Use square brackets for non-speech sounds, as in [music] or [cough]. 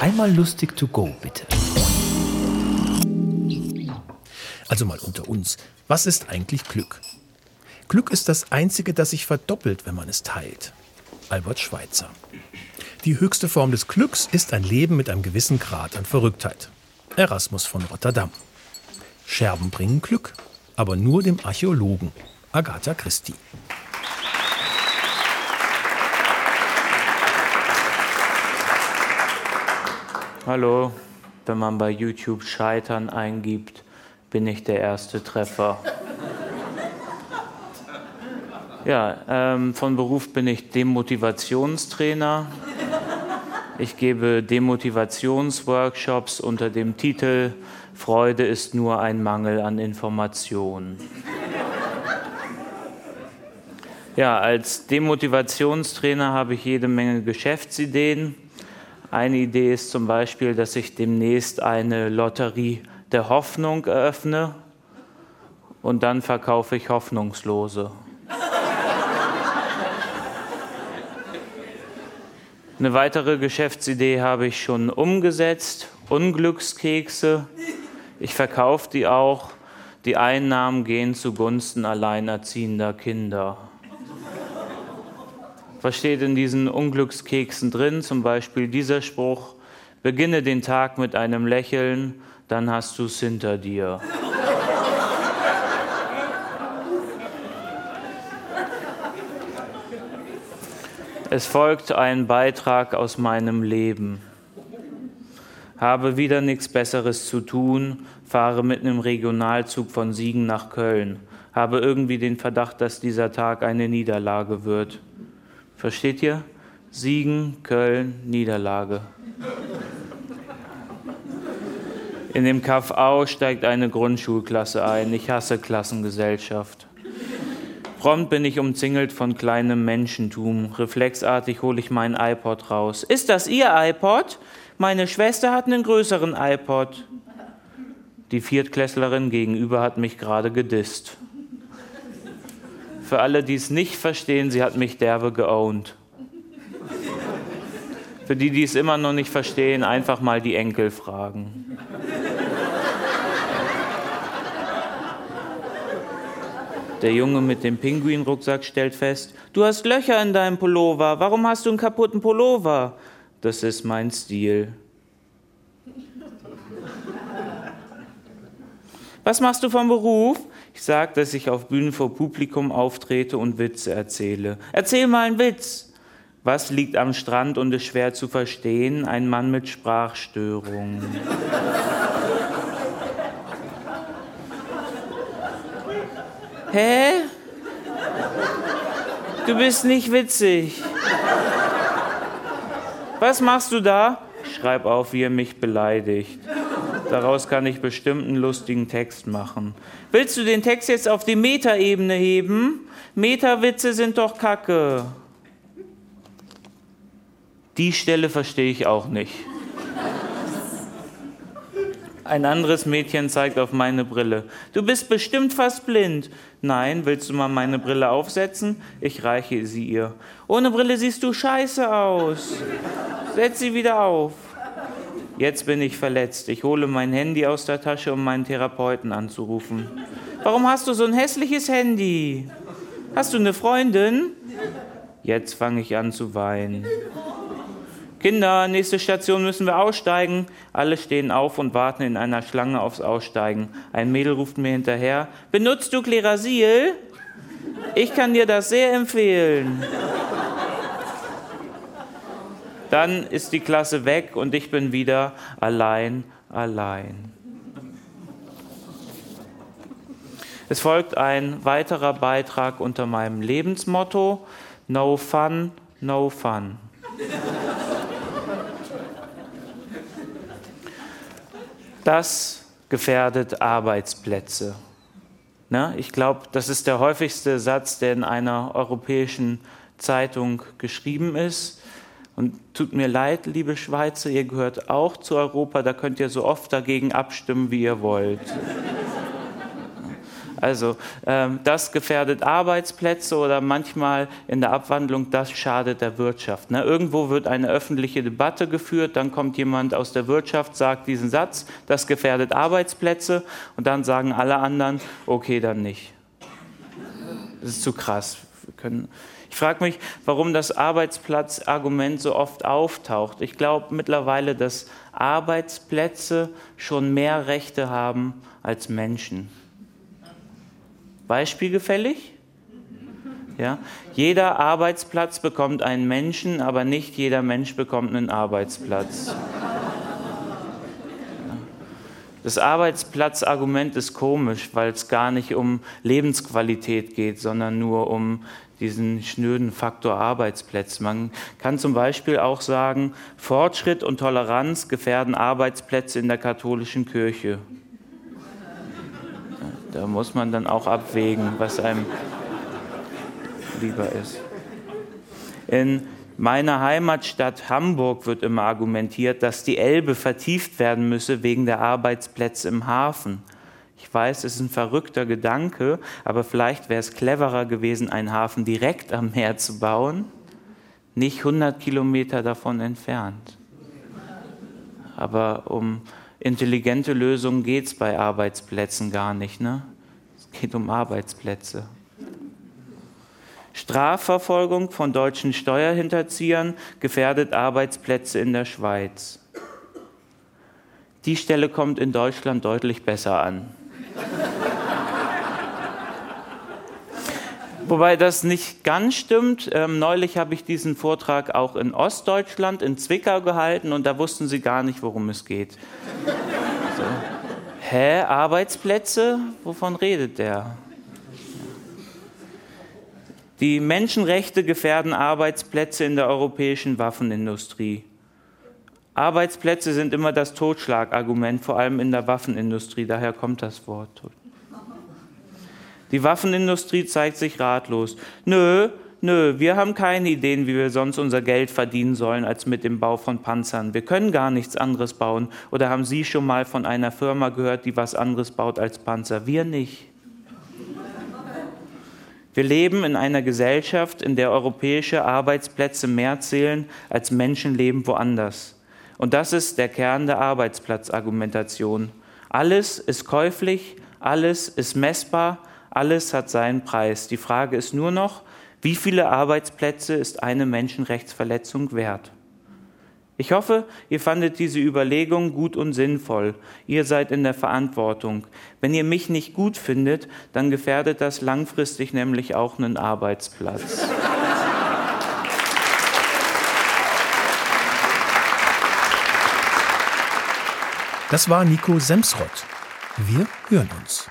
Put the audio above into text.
Einmal lustig to go, bitte. Also mal unter uns. Was ist eigentlich Glück? Glück ist das Einzige, das sich verdoppelt, wenn man es teilt. Albert Schweitzer. Die höchste Form des Glücks ist ein Leben mit einem gewissen Grad an Verrücktheit. Erasmus von Rotterdam. Scherben bringen Glück, aber nur dem Archäologen. Agatha Christie. Hallo, wenn man bei YouTube Scheitern eingibt, bin ich der erste Treffer. Ja, ähm, von Beruf bin ich Demotivationstrainer. Ich gebe Demotivationsworkshops unter dem Titel Freude ist nur ein Mangel an Informationen. Ja, als Demotivationstrainer habe ich jede Menge Geschäftsideen. Eine Idee ist zum Beispiel, dass ich demnächst eine Lotterie der Hoffnung eröffne und dann verkaufe ich Hoffnungslose. Eine weitere Geschäftsidee habe ich schon umgesetzt, Unglückskekse. Ich verkaufe die auch. Die Einnahmen gehen zugunsten alleinerziehender Kinder. Was steht in diesen Unglückskeksen drin? Zum Beispiel dieser Spruch, beginne den Tag mit einem Lächeln, dann hast du es hinter dir. Es folgt ein Beitrag aus meinem Leben. Habe wieder nichts Besseres zu tun, fahre mit einem Regionalzug von Siegen nach Köln. Habe irgendwie den Verdacht, dass dieser Tag eine Niederlage wird. Versteht ihr? Siegen, Köln, Niederlage. In dem Au steigt eine Grundschulklasse ein. Ich hasse Klassengesellschaft. Prompt bin ich umzingelt von kleinem Menschentum. Reflexartig hole ich meinen iPod raus. Ist das Ihr iPod? Meine Schwester hat einen größeren iPod. Die Viertklässlerin gegenüber hat mich gerade gedisst. Für alle, die es nicht verstehen, sie hat mich derbe geowned. Für die, die es immer noch nicht verstehen, einfach mal die Enkel fragen. Der Junge mit dem Pinguinrucksack stellt fest, du hast Löcher in deinem Pullover, warum hast du einen kaputten Pullover? Das ist mein Stil. Was machst du vom Beruf? Ich sage, dass ich auf Bühnen vor Publikum auftrete und Witze erzähle. Erzähl mal einen Witz. Was liegt am Strand und ist schwer zu verstehen? Ein Mann mit Sprachstörungen. Hä? Du bist nicht witzig. Was machst du da? Schreib auf, wie er mich beleidigt. Daraus kann ich bestimmt einen lustigen Text machen. Willst du den Text jetzt auf die Metaebene heben? Metawitze sind doch Kacke. Die Stelle verstehe ich auch nicht. Ein anderes Mädchen zeigt auf meine Brille. Du bist bestimmt fast blind. Nein, willst du mal meine Brille aufsetzen? Ich reiche sie ihr. Ohne Brille siehst du scheiße aus. Setz sie wieder auf. Jetzt bin ich verletzt. Ich hole mein Handy aus der Tasche, um meinen Therapeuten anzurufen. Warum hast du so ein hässliches Handy? Hast du eine Freundin? Jetzt fange ich an zu weinen. Kinder, nächste Station müssen wir aussteigen. Alle stehen auf und warten in einer Schlange aufs Aussteigen. Ein Mädel ruft mir hinterher: Benutzt du Klerasil? Ich kann dir das sehr empfehlen. Dann ist die Klasse weg und ich bin wieder allein, allein. Es folgt ein weiterer Beitrag unter meinem Lebensmotto No Fun, No Fun. Das gefährdet Arbeitsplätze. Na, ich glaube, das ist der häufigste Satz, der in einer europäischen Zeitung geschrieben ist. Und tut mir leid, liebe Schweizer, ihr gehört auch zu Europa, da könnt ihr so oft dagegen abstimmen, wie ihr wollt. Also ähm, das gefährdet Arbeitsplätze oder manchmal in der Abwandlung, das schadet der Wirtschaft. Ne? Irgendwo wird eine öffentliche Debatte geführt, dann kommt jemand aus der Wirtschaft, sagt diesen Satz, das gefährdet Arbeitsplätze und dann sagen alle anderen, okay, dann nicht. Das ist zu krass. Können, ich frage mich, warum das Arbeitsplatzargument so oft auftaucht. Ich glaube mittlerweile, dass Arbeitsplätze schon mehr Rechte haben als Menschen. Beispielgefällig? Ja? Jeder Arbeitsplatz bekommt einen Menschen, aber nicht jeder Mensch bekommt einen Arbeitsplatz. Das Arbeitsplatzargument ist komisch, weil es gar nicht um Lebensqualität geht, sondern nur um diesen schnöden Faktor Arbeitsplätze. Man kann zum Beispiel auch sagen, Fortschritt und Toleranz gefährden Arbeitsplätze in der katholischen Kirche. Da muss man dann auch abwägen, was einem lieber ist. In meiner Heimatstadt Hamburg wird immer argumentiert, dass die Elbe vertieft werden müsse wegen der Arbeitsplätze im Hafen. Ich weiß, es ist ein verrückter Gedanke, aber vielleicht wäre es cleverer gewesen, einen Hafen direkt am Meer zu bauen, nicht 100 Kilometer davon entfernt. Aber um intelligente Lösungen geht es bei Arbeitsplätzen gar nicht. Ne? Es geht um Arbeitsplätze. Strafverfolgung von deutschen Steuerhinterziehern gefährdet Arbeitsplätze in der Schweiz. Die Stelle kommt in Deutschland deutlich besser an. [laughs] Wobei das nicht ganz stimmt. Ähm, neulich habe ich diesen Vortrag auch in Ostdeutschland, in Zwickau gehalten und da wussten sie gar nicht, worum es geht. So. Hä, Arbeitsplätze? Wovon redet der? Die Menschenrechte gefährden Arbeitsplätze in der europäischen Waffenindustrie. Arbeitsplätze sind immer das Totschlagargument, vor allem in der Waffenindustrie, daher kommt das Wort. Die Waffenindustrie zeigt sich ratlos. Nö, nö, wir haben keine Ideen, wie wir sonst unser Geld verdienen sollen als mit dem Bau von Panzern. Wir können gar nichts anderes bauen. Oder haben Sie schon mal von einer Firma gehört, die was anderes baut als Panzer? Wir nicht. Wir leben in einer Gesellschaft, in der europäische Arbeitsplätze mehr zählen als Menschenleben woanders. Und das ist der Kern der Arbeitsplatzargumentation. Alles ist käuflich, alles ist messbar, alles hat seinen Preis. Die Frage ist nur noch, wie viele Arbeitsplätze ist eine Menschenrechtsverletzung wert? Ich hoffe, ihr fandet diese Überlegung gut und sinnvoll. Ihr seid in der Verantwortung. Wenn ihr mich nicht gut findet, dann gefährdet das langfristig nämlich auch einen Arbeitsplatz. Das war Nico Semsrott. Wir hören uns.